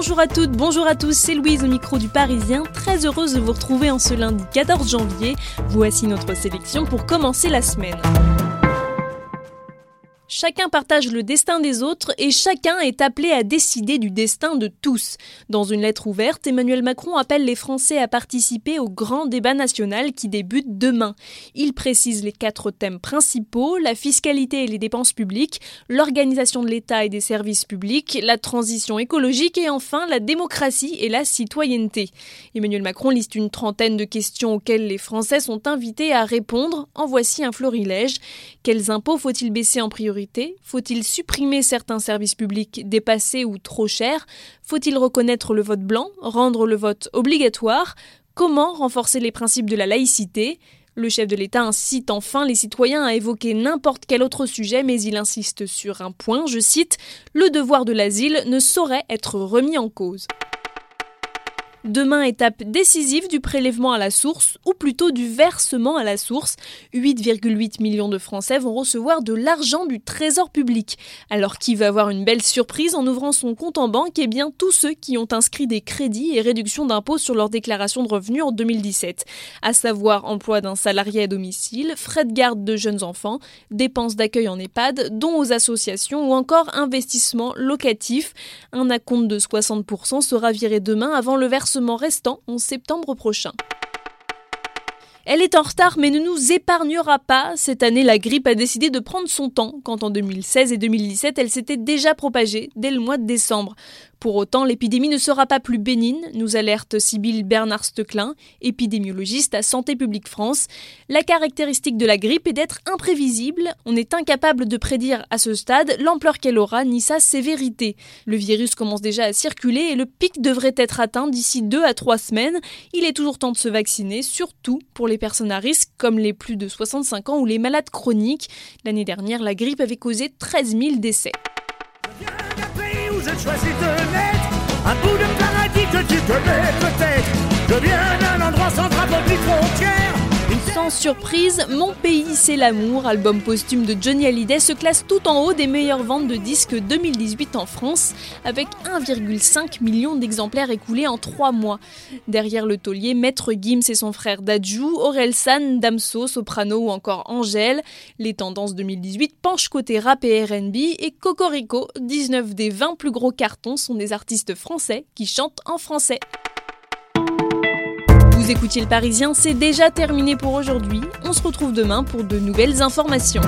Bonjour à toutes, bonjour à tous, c'est Louise au micro du Parisien, très heureuse de vous retrouver en ce lundi 14 janvier. Voici notre sélection pour commencer la semaine. Chacun partage le destin des autres et chacun est appelé à décider du destin de tous. Dans une lettre ouverte, Emmanuel Macron appelle les Français à participer au grand débat national qui débute demain. Il précise les quatre thèmes principaux, la fiscalité et les dépenses publiques, l'organisation de l'État et des services publics, la transition écologique et enfin la démocratie et la citoyenneté. Emmanuel Macron liste une trentaine de questions auxquelles les Français sont invités à répondre. En voici un florilège. Quels impôts faut-il baisser en priorité? Faut-il supprimer certains services publics dépassés ou trop chers? Faut-il reconnaître le vote blanc Rendre le vote obligatoire? Comment renforcer les principes de la laïcité? Le chef de l'État incite enfin les citoyens à évoquer n'importe quel autre sujet, mais il insiste sur un point, je cite, Le devoir de l'asile ne saurait être remis en cause. Demain, étape décisive du prélèvement à la source, ou plutôt du versement à la source. 8,8 millions de Français vont recevoir de l'argent du trésor public. Alors qui va avoir une belle surprise en ouvrant son compte en banque? Eh bien tous ceux qui ont inscrit des crédits et réductions d'impôts sur leur déclaration de revenus en 2017. À savoir emploi d'un salarié à domicile, frais de garde de jeunes enfants, dépenses d'accueil en EHPAD, dons aux associations ou encore investissement locatif. Un acompte de 60% sera viré demain avant le versement restant en septembre prochain. Elle est en retard mais ne nous épargnera pas. Cette année, la grippe a décidé de prendre son temps, quand en 2016 et 2017, elle s'était déjà propagée dès le mois de décembre. Pour autant, l'épidémie ne sera pas plus bénigne, nous alerte Sybille Bernard-Steclin, épidémiologiste à Santé publique France. La caractéristique de la grippe est d'être imprévisible. On est incapable de prédire à ce stade l'ampleur qu'elle aura ni sa sévérité. Le virus commence déjà à circuler et le pic devrait être atteint d'ici 2 à 3 semaines. Il est toujours temps de se vacciner, surtout pour les personnes à risque comme les plus de 65 ans ou les malades chroniques. L'année dernière, la grippe avait causé 13 000 décès je choisis de mettre un bout de paradis que tu connais peut-être. Je viens d'un endroit sans drapeau ni frontière. Surprise, Mon pays c'est l'amour, album posthume de Johnny Hallyday, se classe tout en haut des meilleures ventes de disques 2018 en France, avec 1,5 million d'exemplaires écoulés en 3 mois. Derrière le taulier, Maître Gims et son frère Dadju, Aurel San, Damso, Soprano ou encore Angèle. Les tendances 2018 penchent côté rap et RB et Cocorico, 19 des 20 plus gros cartons sont des artistes français qui chantent en français. Écoutiez le Parisien, c'est déjà terminé pour aujourd'hui. On se retrouve demain pour de nouvelles informations.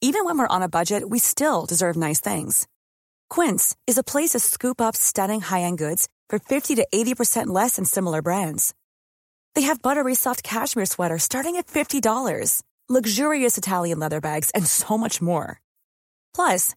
Even when we're on a budget, we still deserve nice things. Quince is a place to scoop up stunning high-end goods for 50 to 80% less than similar brands. They have buttery soft cashmere sweaters starting at $50, luxurious Italian leather bags, and so much more. Plus,